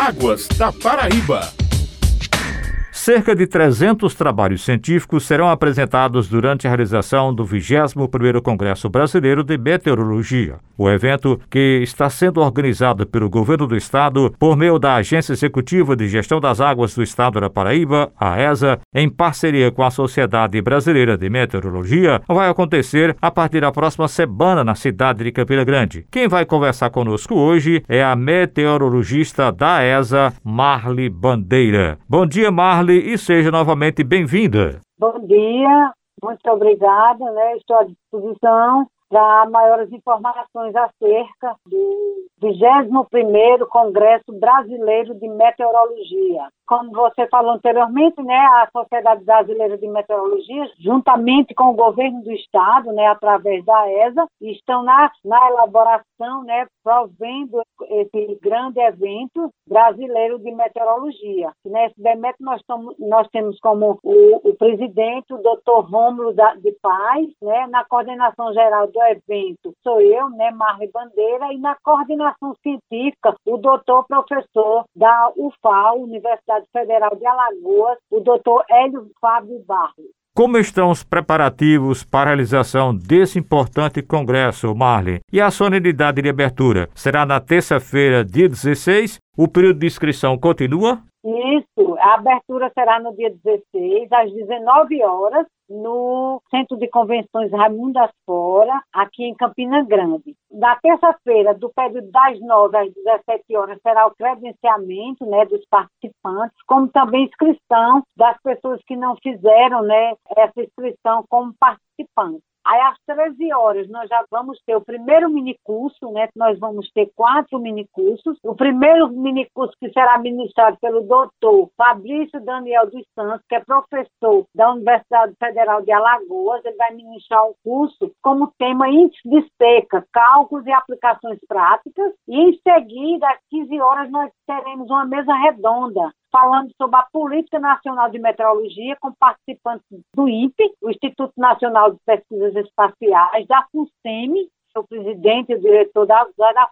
Águas da Paraíba. Cerca de 300 trabalhos científicos serão apresentados durante a realização do 21º Congresso Brasileiro de Meteorologia. O evento, que está sendo organizado pelo Governo do Estado por meio da Agência Executiva de Gestão das Águas do Estado da Paraíba, a ESA, em parceria com a Sociedade Brasileira de Meteorologia, vai acontecer a partir da próxima semana na cidade de Campina Grande. Quem vai conversar conosco hoje é a meteorologista da ESA, Marli Bandeira. Bom dia, Marli e seja novamente bem-vinda. Bom dia, muito obrigada, né? Estou à disposição para maiores informações acerca do 21º Congresso Brasileiro de Meteorologia. Como você falou anteriormente, né, a Sociedade Brasileira de Meteorologia, juntamente com o governo do estado, né, através da ESA, estão na, na elaboração, né, provendo esse grande evento brasileiro de meteorologia. Nesse evento nós, nós temos como o, o presidente, o doutor Rômulo de Paz, né, na coordenação geral do evento sou eu, né, Marli Bandeira, e na coordenação científica, o doutor professor da UFAL, Universidade Federal de Alagoas, o doutor Hélio Fábio Barros. Como estão os preparativos para a realização desse importante congresso, Marley? E a solenidade de abertura será na terça-feira, dia 16? O período de inscrição continua? A abertura será no dia 16, às 19 horas, no Centro de Convenções Raimundo das Fora, aqui em Campina Grande. Na terça-feira, do período das 9 às 17 horas, será o credenciamento né, dos participantes, como também inscrição das pessoas que não fizeram né, essa inscrição como participantes. Aí, às 13 horas, nós já vamos ter o primeiro minicurso, né? Nós vamos ter quatro minicursos. O primeiro minicurso que será ministrado pelo doutor Fabrício Daniel dos Santos, que é professor da Universidade Federal de Alagoas. Ele vai ministrar um curso como tema índice de seca, cálculos e aplicações práticas. E, em seguida, às 15 horas, nós teremos uma mesa redonda falando sobre a Política Nacional de Meteorologia, com participantes do INPE, o Instituto Nacional de Pesquisas Espaciais, da FUNSEMI, sou presidente e diretor da, da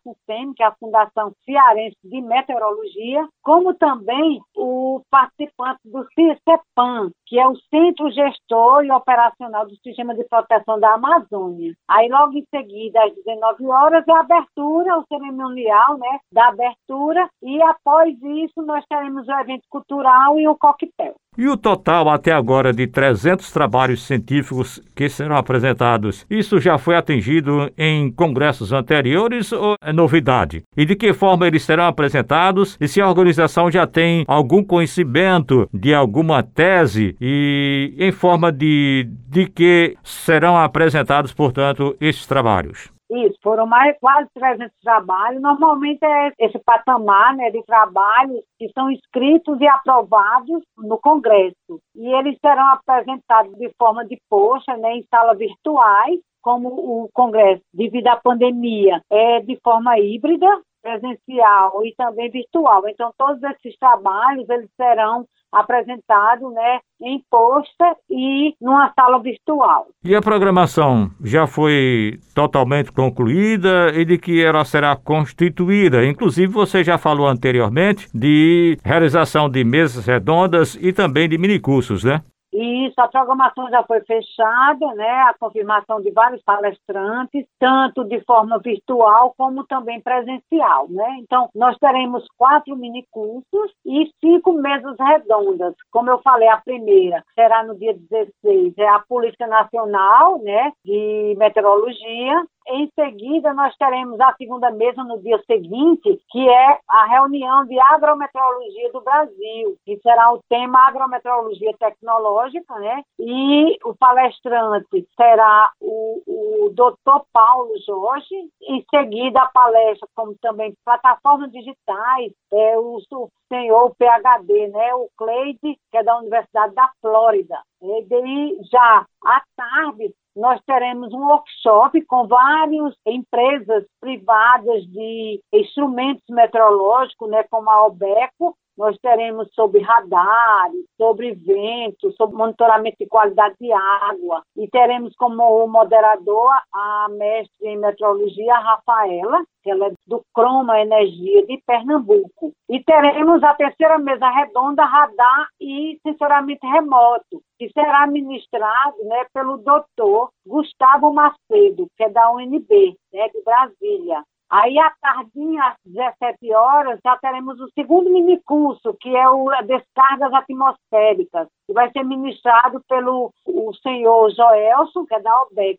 que é a Fundação Cearense de Meteorologia, como também o participante do CICEPAM, que é o Centro Gestor e Operacional do Sistema de Proteção da Amazônia. Aí, logo em seguida, às 19 horas, é a abertura, o cerimonial né, da abertura, e após isso, nós teremos o evento cultural e o coquetel. E o total até agora de 300 trabalhos científicos que serão apresentados, isso já foi atingido em congressos anteriores ou é novidade? E de que forma eles serão apresentados e se a organização já tem algum conhecimento de alguma tese e em forma de, de que serão apresentados, portanto, esses trabalhos? Isso, foram mais quase 300 trabalhos. Normalmente é esse patamar né, de trabalhos que são escritos e aprovados no Congresso. E eles serão apresentados de forma de poxa, né, em salas virtuais, como o Congresso, devido à pandemia, é de forma híbrida, presencial e também virtual. Então, todos esses trabalhos eles serão apresentado né, em posta e numa sala virtual. E a programação já foi totalmente concluída e de que ela será constituída? Inclusive, você já falou anteriormente de realização de mesas redondas e também de minicursos, né? Isso, a programação já foi fechada, né? A confirmação de vários palestrantes, tanto de forma virtual como também presencial, né? Então, nós teremos quatro minicursos e cinco mesas redondas. Como eu falei, a primeira será no dia 16, é a Política Nacional, né? De Meteorologia. Em seguida, nós teremos a segunda mesa no dia seguinte, que é a reunião de agrometeorologia do Brasil, que será o tema agrometeorologia tecnológica, né? E o palestrante será o, o doutor Paulo Jorge. Em seguida, a palestra, como também plataformas digitais, é o, o senhor PhD, né? O Cleide, que é da Universidade da Flórida. E daí, já à tarde, nós teremos um workshop com várias empresas privadas de instrumentos meteorológicos, né, como a Obeco, nós teremos sobre radar, sobre vento, sobre monitoramento de qualidade de água e teremos como moderador a mestre em meteorologia Rafaela, que ela é do Croma Energia de Pernambuco. E teremos a terceira mesa redonda radar e sensoramento remoto, que será ministrado né, pelo doutor Gustavo Macedo, que é da UNB, né, de Brasília. Aí, à tardinha, às 17 horas, já teremos o segundo minicurso, que é o Descargas Atmosféricas, que vai ser ministrado pelo o senhor Joelson, que é da OBEC.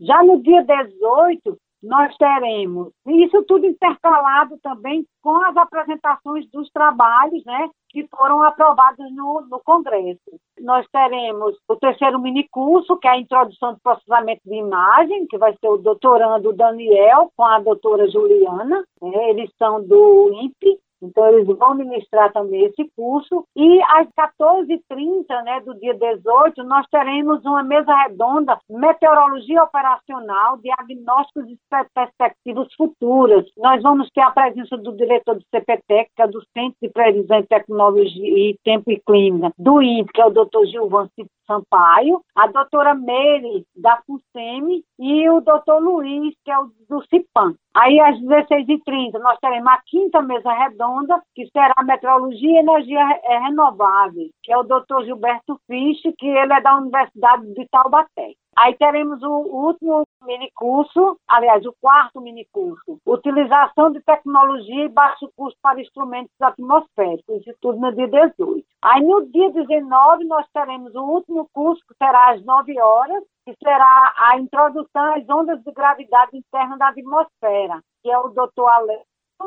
Já no dia 18, nós teremos, isso tudo intercalado também com as apresentações dos trabalhos, né, que foram aprovados no, no Congresso. Nós teremos o terceiro minicurso, que é a introdução do processamento de imagem, que vai ser o doutorando Daniel com a doutora Juliana, né, eles são do INPE, então, eles vão ministrar também esse curso. E às 14h30 né, do dia 18, nós teremos uma mesa redonda, meteorologia operacional, diagnósticos e perspectivas futuras. Nós vamos ter a presença do diretor do CPTEC, que é do Centro de Previsão e Tecnologia e Tempo e Clima, do INPE, que é o doutor Gilvan Sampaio, a doutora Meire, da FUSEMI, e o doutor Luiz, que é o do CIPAM. Aí, às 16h30, nós teremos a quinta mesa redonda, que será Meteorologia e Energia Renovável, que é o doutor Gilberto Fisch, que ele é da Universidade de Taubaté. Aí teremos o último minicurso, aliás, o quarto minicurso, Utilização de Tecnologia e Baixo Custo para Instrumentos Atmosféricos, isso tudo no dia 18. Aí no dia 19 nós teremos o último curso, que será às 9 horas, que será a introdução às ondas de gravidade interna da atmosfera, que é o doutor Ale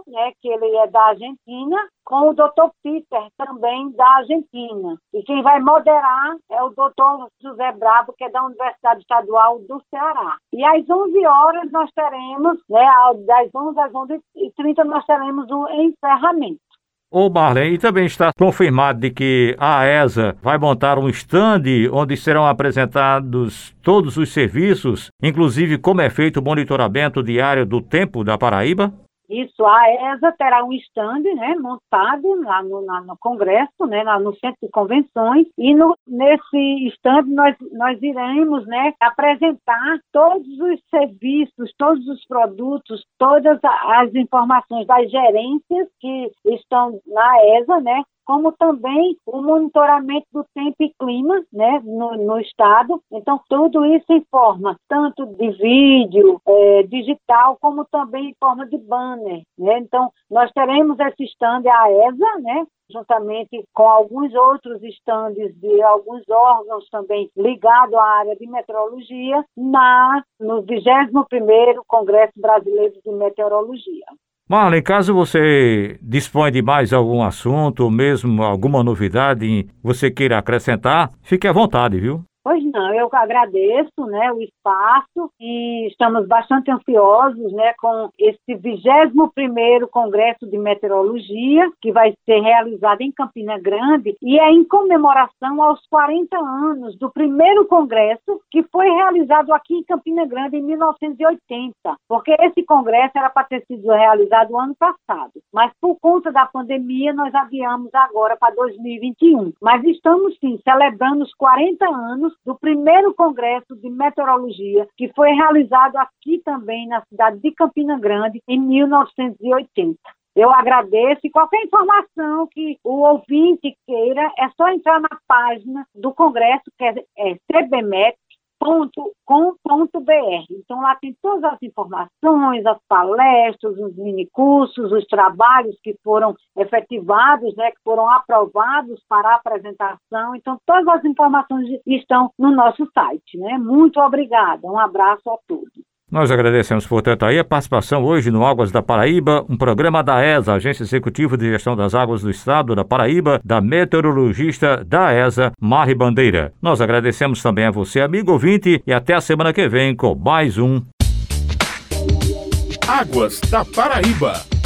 né, que ele é da Argentina, com o doutor Peter, também da Argentina. E quem vai moderar é o doutor José Brabo, que é da Universidade Estadual do Ceará. E às 11 horas nós teremos, né, das 11 às 11h30, nós teremos o encerramento. Ô Marlene, e também está confirmado de que a ESA vai montar um stand onde serão apresentados todos os serviços, inclusive como é feito o monitoramento diário do tempo da Paraíba? Isso, a ESA terá um stand né, montado lá no, lá no Congresso, né, lá no Centro de Convenções, e no, nesse stand nós, nós iremos né, apresentar todos os serviços, todos os produtos, todas as informações das gerências que estão na ESA, né, como também o monitoramento do tempo e clima né, no, no estado. Então, tudo isso em forma tanto de vídeo, é, digital, como também em forma de banner. Né? Então, nós teremos esse stand, a ESA, né, juntamente com alguns outros estandes de alguns órgãos também ligados à área de meteorologia, na, no 21º Congresso Brasileiro de Meteorologia. Marlon, caso você dispõe de mais algum assunto, ou mesmo alguma novidade você queira acrescentar, fique à vontade, viu? Pois não, eu agradeço né, o espaço e estamos bastante ansiosos né, com esse 21º Congresso de Meteorologia, que vai ser realizado em Campina Grande, e é em comemoração aos 40 anos do primeiro congresso que foi realizado aqui em Campina Grande em 1980, porque esse congresso era para ter sido realizado ano passado, mas por conta da pandemia nós adiamos agora para 2021. Mas estamos sim celebrando os 40 anos do primeiro Congresso de Meteorologia, que foi realizado aqui também na cidade de Campina Grande, em 1980. Eu agradeço e qualquer informação que o ouvinte queira, é só entrar na página do Congresso, que é, é CBMET, com.br. Então lá tem todas as informações, as palestras, os minicursos, os trabalhos que foram efetivados, né, que foram aprovados para apresentação. Então todas as informações estão no nosso site, né? Muito obrigada. Um abraço a todos. Nós agradecemos, portanto, aí a participação hoje no Águas da Paraíba, um programa da ESA, Agência Executiva de Gestão das Águas do Estado da Paraíba, da meteorologista da ESA, Mari Bandeira. Nós agradecemos também a você, amigo ouvinte, e até a semana que vem com mais um Águas da Paraíba.